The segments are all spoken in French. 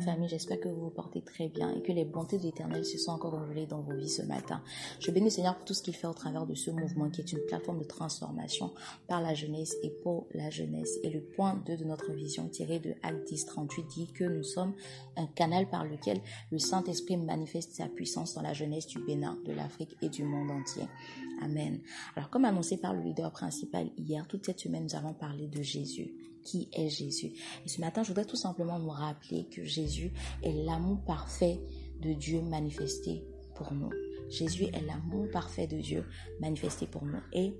Famille, j'espère que vous vous portez très bien et que les bontés de l'Éternel se sont encore renouvelées dans vos vies ce matin. Je bénis le Seigneur pour tout ce qu'il fait au travers de ce mouvement qui est une plateforme de transformation par la jeunesse et pour la jeunesse. Et le point 2 de notre vision tiré de Acte 10, 38 dit que nous sommes un canal par lequel le Saint-Esprit manifeste sa puissance dans la jeunesse du Bénin, de l'Afrique et du monde entier. Amen. Alors comme annoncé par le leader principal hier, toute cette semaine nous allons parler de Jésus qui est Jésus. Et ce matin, je voudrais tout simplement vous rappeler que Jésus est l'amour parfait de Dieu manifesté pour nous. Jésus est l'amour parfait de Dieu manifesté pour nous. Et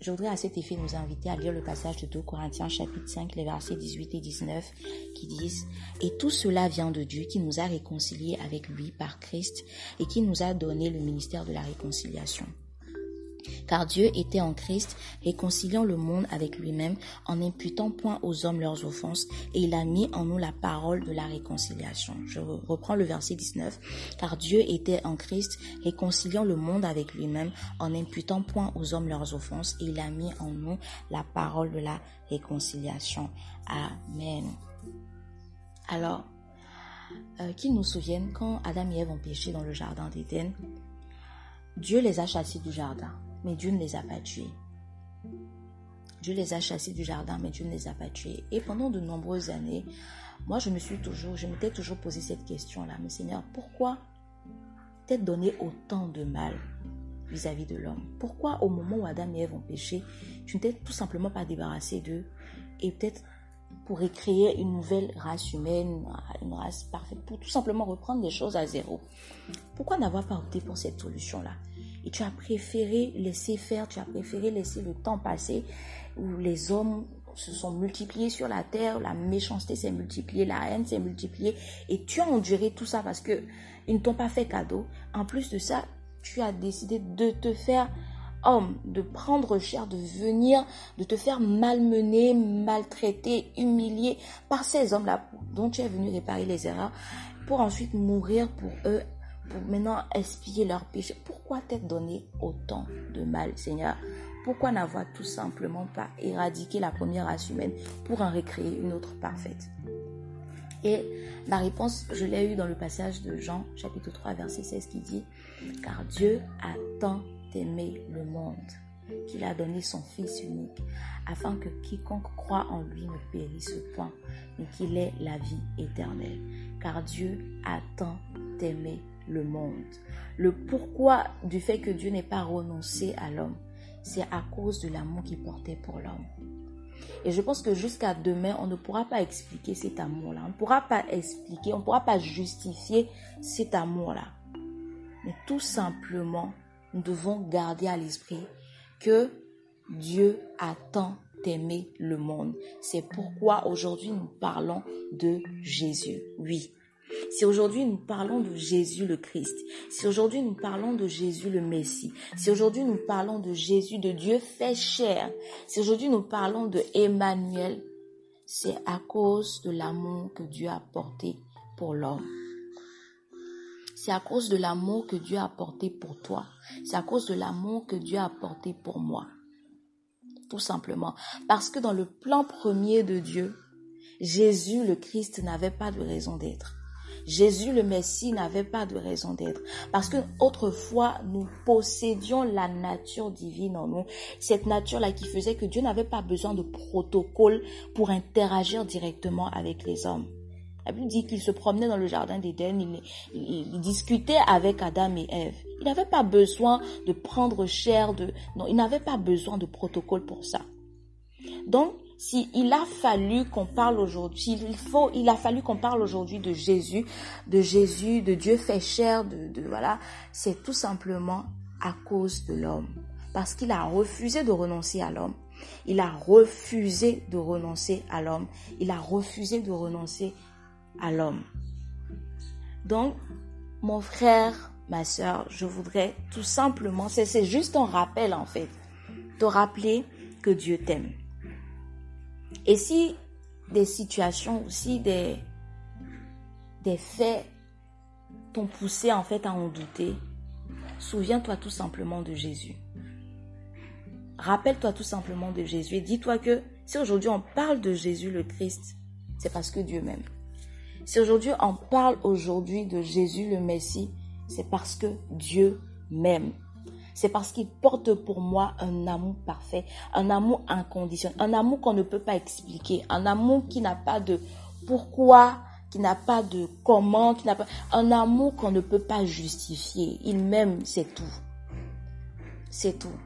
je voudrais à cet effet nous inviter à lire le passage de 2 Corinthiens chapitre 5, les versets 18 et 19 qui disent Et tout cela vient de Dieu qui nous a réconciliés avec lui par Christ et qui nous a donné le ministère de la réconciliation. Car Dieu était en Christ, réconciliant le monde avec lui-même, en imputant point aux hommes leurs offenses, et il a mis en nous la parole de la réconciliation. Je reprends le verset 19. Car Dieu était en Christ, réconciliant le monde avec lui-même, en imputant point aux hommes leurs offenses, et il a mis en nous la parole de la réconciliation. Amen. Alors, euh, qu'ils nous souviennent quand Adam et Ève ont péché dans le jardin d'Éden, Dieu les a chassés du jardin mais Dieu ne les a pas tués. Dieu les a chassés du jardin, mais Dieu ne les a pas tués. Et pendant de nombreuses années, moi, je me suis toujours, je m'étais toujours posé cette question-là. Mais Seigneur, pourquoi t'être donné autant de mal vis-à-vis de l'homme? Pourquoi au moment où Adam et Ève ont péché, tu ne t'es tout simplement pas débarrassé d'eux et peut-être pour créer une nouvelle race humaine, une race parfaite, pour tout simplement reprendre les choses à zéro? Pourquoi n'avoir pas opté pour cette solution-là? Tu as préféré laisser faire, tu as préféré laisser le temps passer où les hommes se sont multipliés sur la terre, la méchanceté s'est multipliée, la haine s'est multipliée et tu as enduré tout ça parce que ils ne t'ont pas fait cadeau. En plus de ça, tu as décidé de te faire homme, de prendre cher, de venir, de te faire malmener, maltraiter, humilier par ces hommes-là dont tu es venu réparer les erreurs pour ensuite mourir pour eux pour maintenant expier leurs péchés. Pourquoi t'être donné autant de mal, Seigneur? Pourquoi n'avoir tout simplement pas éradiqué la première race humaine pour en recréer une autre parfaite? Et la réponse, je l'ai eue dans le passage de Jean, chapitre 3, verset 16, qui dit Car Dieu a tant aimé le monde qu'il a donné son Fils unique, afin que quiconque croit en lui ne périsse point, mais qu'il ait la vie éternelle. Car Dieu a tant aimé le monde. Le pourquoi du fait que Dieu n'est pas renoncé à l'homme, c'est à cause de l'amour qu'il portait pour l'homme. Et je pense que jusqu'à demain, on ne pourra pas expliquer cet amour-là. On ne pourra pas expliquer, on ne pourra pas justifier cet amour-là. Mais tout simplement, nous devons garder à l'esprit que Dieu a tant aimé le monde. C'est pourquoi aujourd'hui nous parlons de Jésus. Oui, si aujourd'hui nous parlons de Jésus le Christ, si aujourd'hui nous parlons de Jésus le Messie, si aujourd'hui nous parlons de Jésus de Dieu fait chair, si aujourd'hui nous parlons de Emmanuel, c'est à cause de l'amour que Dieu a porté pour l'homme. C'est à cause de l'amour que Dieu a porté pour toi. C'est à cause de l'amour que Dieu a porté pour moi. Tout simplement. Parce que dans le plan premier de Dieu, Jésus le Christ n'avait pas de raison d'être. Jésus le Messie n'avait pas de raison d'être. Parce que autrefois, nous possédions la nature divine en nous. Cette nature-là qui faisait que Dieu n'avait pas besoin de protocole pour interagir directement avec les hommes. La Bible dit qu'il se promenait dans le jardin d'Éden, il, il, discutait avec Adam et Ève. Il n'avait pas besoin de prendre chair, de, non, il n'avait pas besoin de protocole pour ça. Donc, si il a fallu qu'on parle aujourd'hui, de Jésus, de Jésus, de Dieu fait chair, de, de voilà, c'est tout simplement à cause de l'homme. Parce qu'il a refusé de renoncer à l'homme. Il a refusé de renoncer à l'homme. Il a refusé de renoncer à l'homme. Donc, mon frère, ma soeur, je voudrais tout simplement, c'est juste un rappel en fait, te rappeler que Dieu t'aime. Et si des situations aussi, des, des faits t'ont poussé en fait à en douter, souviens-toi tout simplement de Jésus. Rappelle-toi tout simplement de Jésus et dis-toi que si aujourd'hui on parle de Jésus le Christ, c'est parce que Dieu m'aime. Si aujourd'hui on parle aujourd'hui de Jésus le Messie, c'est parce que Dieu m'aime. C'est parce qu'il porte pour moi un amour parfait, un amour inconditionnel, un amour qu'on ne peut pas expliquer, un amour qui n'a pas de pourquoi, qui n'a pas de comment, qui n'a pas un amour qu'on ne peut pas justifier. Il m'aime, c'est tout. C'est tout.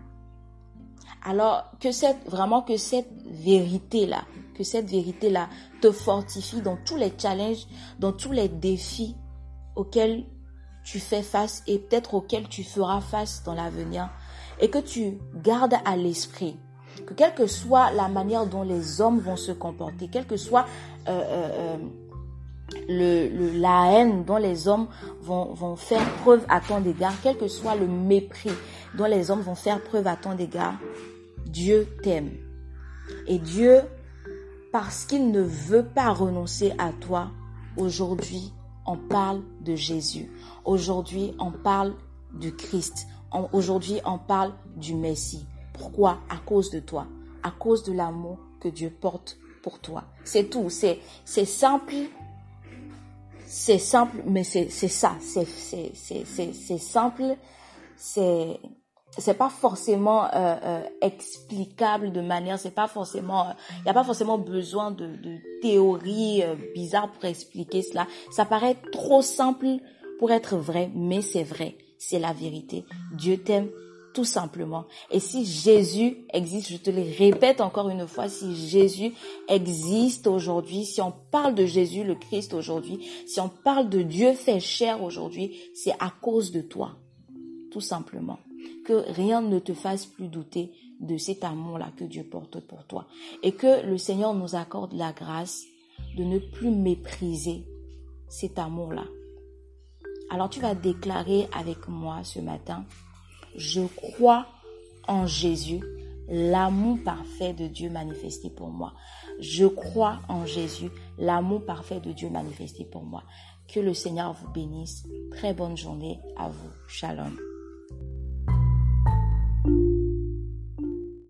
Alors que cette vraiment que cette vérité là, que cette vérité là te fortifie dans tous les challenges, dans tous les défis auxquels tu fais face et peut-être auxquels tu feras face dans l'avenir et que tu gardes à l'esprit que quelle que soit la manière dont les hommes vont se comporter, quelle que soit euh, euh, euh, la haine dont les hommes vont, vont faire preuve à ton égard, quel que soit le mépris dont les hommes vont faire preuve à ton égard, Dieu t'aime. Et Dieu, parce qu'il ne veut pas renoncer à toi, aujourd'hui, on parle de Jésus. Aujourd'hui, on parle du Christ. Aujourd'hui, on parle du Messie. Pourquoi? À cause de toi. À cause de l'amour que Dieu porte pour toi. C'est tout. C'est, simple. C'est simple, mais c'est, ça. C'est simple. C'est, c'est pas forcément euh, euh, explicable de manière, c'est pas forcément, il n'y a pas forcément besoin de, de théories euh, bizarres pour expliquer cela. Ça paraît trop simple pour être vrai, mais c'est vrai, c'est la vérité. Dieu t'aime tout simplement. Et si Jésus existe, je te le répète encore une fois, si Jésus existe aujourd'hui, si on parle de Jésus le Christ aujourd'hui, si on parle de Dieu fait chair aujourd'hui, c'est à cause de toi, tout simplement que rien ne te fasse plus douter de cet amour-là que Dieu porte pour toi. Et que le Seigneur nous accorde la grâce de ne plus mépriser cet amour-là. Alors tu vas déclarer avec moi ce matin, je crois en Jésus, l'amour parfait de Dieu manifesté pour moi. Je crois en Jésus, l'amour parfait de Dieu manifesté pour moi. Que le Seigneur vous bénisse. Très bonne journée à vous. Shalom.